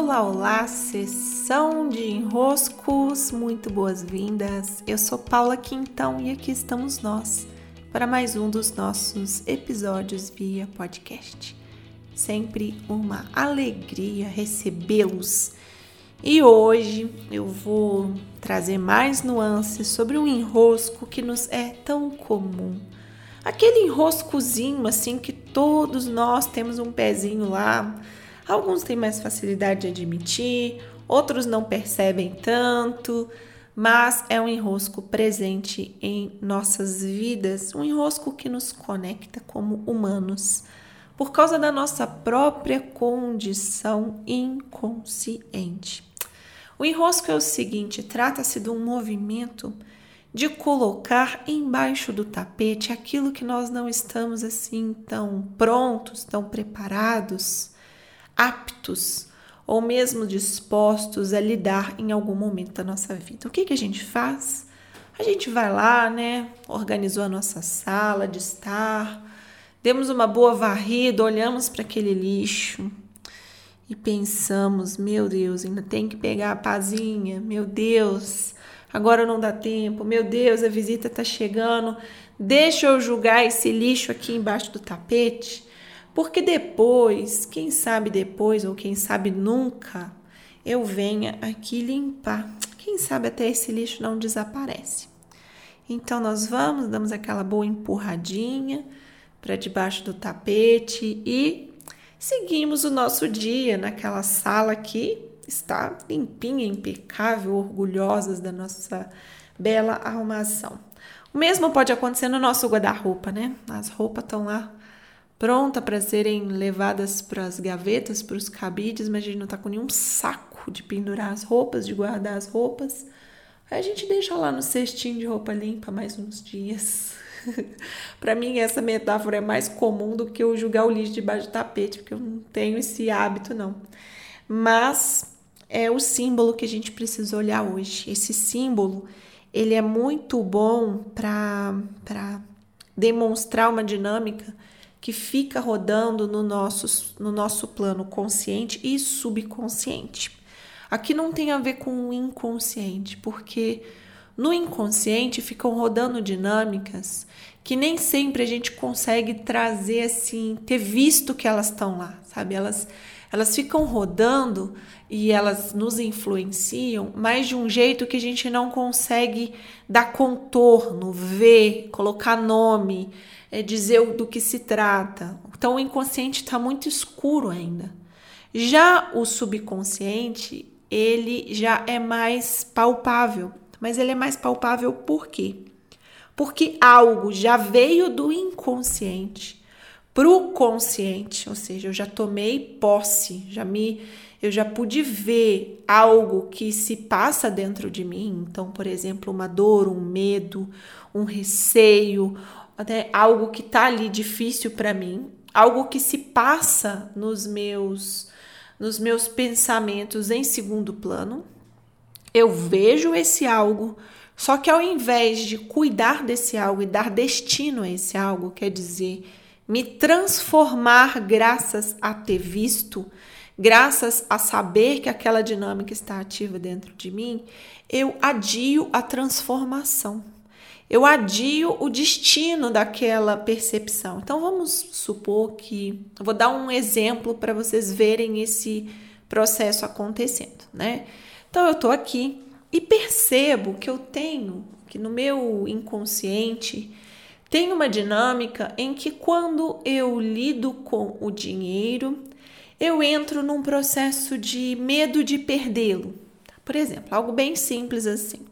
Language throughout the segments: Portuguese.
Olá, olá, sessão de enroscos, muito boas-vindas. Eu sou Paula Quintão e aqui estamos nós para mais um dos nossos episódios via podcast. Sempre uma alegria recebê-los. E hoje eu vou trazer mais nuances sobre um enrosco que nos é tão comum. Aquele enroscozinho assim que todos nós temos um pezinho lá Alguns têm mais facilidade de admitir, outros não percebem tanto, mas é um enrosco presente em nossas vidas, um enrosco que nos conecta como humanos, por causa da nossa própria condição inconsciente. O enrosco é o seguinte: trata-se de um movimento de colocar embaixo do tapete aquilo que nós não estamos assim tão prontos, tão preparados aptos ou mesmo dispostos a lidar em algum momento da nossa vida. O que, que a gente faz? A gente vai lá, né? Organizou a nossa sala de estar, demos uma boa varrida, olhamos para aquele lixo e pensamos: meu Deus, ainda tem que pegar a pazinha, meu Deus, agora não dá tempo, meu Deus, a visita está chegando, deixa eu julgar esse lixo aqui embaixo do tapete. Porque depois, quem sabe depois ou quem sabe nunca, eu venha aqui limpar. Quem sabe até esse lixo não desaparece. Então nós vamos, damos aquela boa empurradinha para debaixo do tapete e seguimos o nosso dia naquela sala que está limpinha, impecável, orgulhosas da nossa bela arrumação. O mesmo pode acontecer no nosso guarda-roupa, né? As roupas estão lá pronta para serem levadas para as gavetas, para os cabides, mas a gente não tá com nenhum saco de pendurar as roupas, de guardar as roupas. Aí a gente deixa lá no cestinho de roupa limpa mais uns dias. para mim, essa metáfora é mais comum do que eu jogar o lixo debaixo do tapete, porque eu não tenho esse hábito, não. Mas é o símbolo que a gente precisa olhar hoje. Esse símbolo, ele é muito bom para demonstrar uma dinâmica que fica rodando no nosso, no nosso plano consciente e subconsciente. Aqui não tem a ver com o inconsciente, porque no inconsciente ficam rodando dinâmicas que nem sempre a gente consegue trazer assim, ter visto que elas estão lá, sabe? Elas elas ficam rodando e elas nos influenciam, mas de um jeito que a gente não consegue dar contorno, ver, colocar nome, é, dizer do que se trata. Então o inconsciente está muito escuro ainda. Já o subconsciente, ele já é mais palpável. Mas ele é mais palpável por quê? Porque algo já veio do inconsciente para o consciente, ou seja, eu já tomei posse, já me eu já pude ver algo que se passa dentro de mim, então, por exemplo, uma dor, um medo, um receio, até algo que tá ali difícil para mim, algo que se passa nos meus nos meus pensamentos em segundo plano. Eu vejo esse algo, só que ao invés de cuidar desse algo e dar destino a esse algo, quer dizer, me transformar graças a ter visto, graças a saber que aquela dinâmica está ativa dentro de mim, eu adio a transformação eu adio o destino daquela percepção. Então vamos supor que eu vou dar um exemplo para vocês verem esse processo acontecendo, né? Então eu estou aqui e percebo que eu tenho que no meu inconsciente tem uma dinâmica em que quando eu lido com o dinheiro, eu entro num processo de medo de perdê-lo. Por exemplo, algo bem simples assim.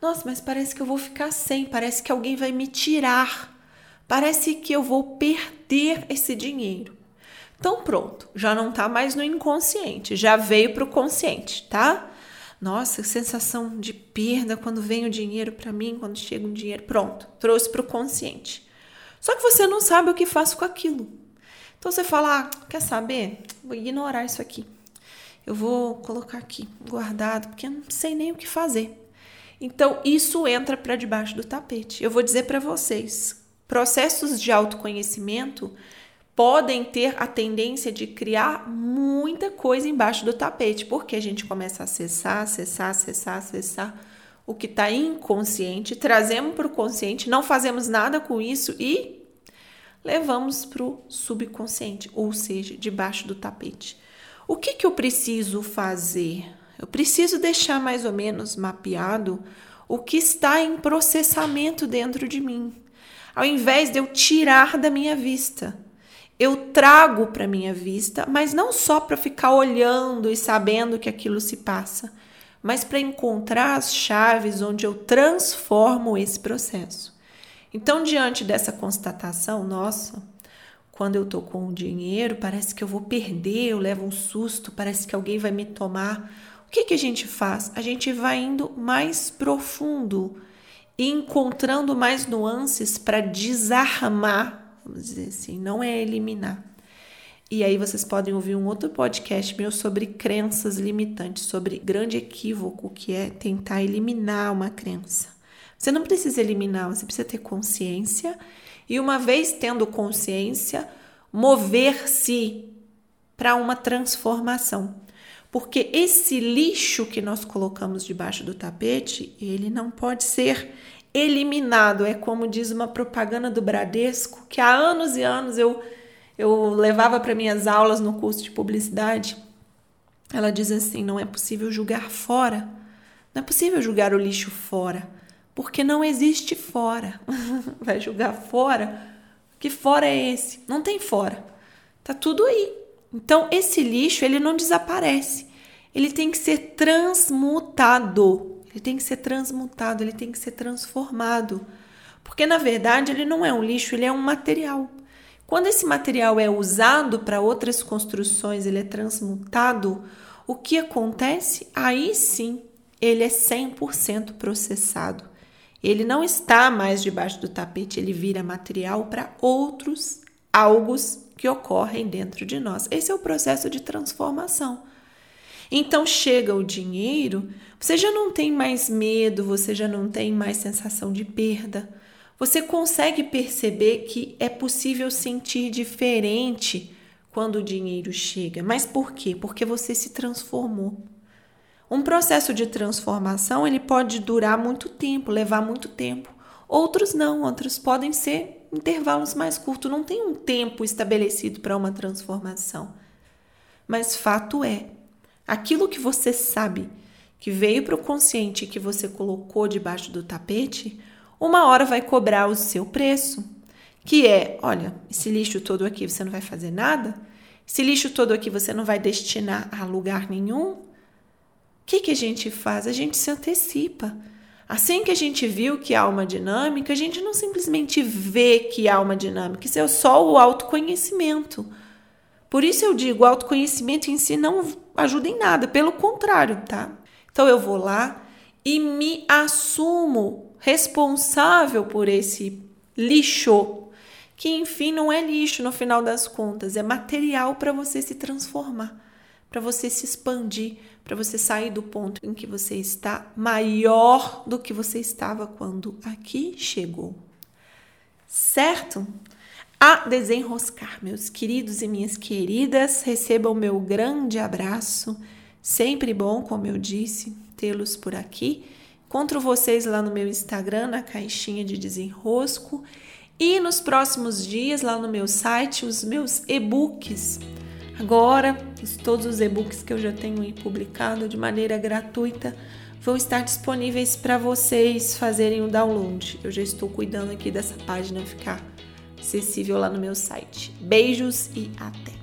Nossa, mas parece que eu vou ficar sem, parece que alguém vai me tirar, parece que eu vou perder esse dinheiro. Então, pronto, já não tá mais no inconsciente, já veio para o consciente, tá? Nossa, sensação de perda quando vem o dinheiro para mim, quando chega o dinheiro. Pronto, trouxe para o consciente. Só que você não sabe o que faço com aquilo. Então você fala: ah, quer saber? Vou ignorar isso aqui. Eu vou colocar aqui guardado, porque eu não sei nem o que fazer. Então, isso entra para debaixo do tapete. Eu vou dizer para vocês: processos de autoconhecimento podem ter a tendência de criar muita coisa embaixo do tapete, porque a gente começa a acessar, acessar, acessar, acessar o que está inconsciente, trazemos para o consciente, não fazemos nada com isso e levamos para o subconsciente, ou seja, debaixo do tapete. O que, que eu preciso fazer? Eu preciso deixar mais ou menos mapeado o que está em processamento dentro de mim. Ao invés de eu tirar da minha vista, eu trago para minha vista, mas não só para ficar olhando e sabendo que aquilo se passa, mas para encontrar as chaves onde eu transformo esse processo. Então, diante dessa constatação, nossa, quando eu tô com o dinheiro, parece que eu vou perder, eu levo um susto, parece que alguém vai me tomar. O que, que a gente faz? A gente vai indo mais profundo e encontrando mais nuances para desarmar, vamos dizer assim, não é eliminar. E aí vocês podem ouvir um outro podcast meu sobre crenças limitantes, sobre grande equívoco que é tentar eliminar uma crença. Você não precisa eliminar, você precisa ter consciência e uma vez tendo consciência, mover-se para uma transformação. Porque esse lixo que nós colocamos debaixo do tapete, ele não pode ser eliminado. É como diz uma propaganda do Bradesco, que há anos e anos eu, eu levava para minhas aulas no curso de publicidade. Ela diz assim: não é possível julgar fora. Não é possível julgar o lixo fora porque não existe fora. Vai julgar fora? Que fora é esse? Não tem fora. Tá tudo aí. Então esse lixo ele não desaparece. Ele tem que ser transmutado. Ele tem que ser transmutado, ele tem que ser transformado. Porque na verdade ele não é um lixo, ele é um material. Quando esse material é usado para outras construções, ele é transmutado, o que acontece? Aí sim, ele é 100% processado. Ele não está mais debaixo do tapete, ele vira material para outros algos que ocorrem dentro de nós. Esse é o processo de transformação. Então chega o dinheiro, você já não tem mais medo, você já não tem mais sensação de perda. Você consegue perceber que é possível sentir diferente quando o dinheiro chega. Mas por quê? Porque você se transformou. Um processo de transformação ele pode durar muito tempo, levar muito tempo. Outros não, outros podem ser intervalos mais curtos, não tem um tempo estabelecido para uma transformação. Mas fato é, aquilo que você sabe que veio para o consciente que você colocou debaixo do tapete, uma hora vai cobrar o seu preço, que é, olha, esse lixo todo aqui você não vai fazer nada, esse lixo todo aqui você não vai destinar a lugar nenhum, o que, que a gente faz? A gente se antecipa. Assim que a gente viu que há uma dinâmica, a gente não simplesmente vê que há uma dinâmica, isso é só o autoconhecimento. Por isso eu digo, autoconhecimento em si não ajuda em nada, pelo contrário, tá? Então eu vou lá e me assumo responsável por esse lixo, que enfim não é lixo no final das contas, é material para você se transformar para você se expandir, para você sair do ponto em que você está maior do que você estava quando aqui chegou. Certo? A desenroscar, meus queridos e minhas queridas, recebam meu grande abraço. Sempre bom, como eu disse, tê-los por aqui. Encontro vocês lá no meu Instagram, na caixinha de desenrosco. E nos próximos dias, lá no meu site, os meus e-books Agora, todos os e-books que eu já tenho publicado de maneira gratuita vão estar disponíveis para vocês fazerem o download. Eu já estou cuidando aqui dessa página ficar acessível lá no meu site. Beijos e até!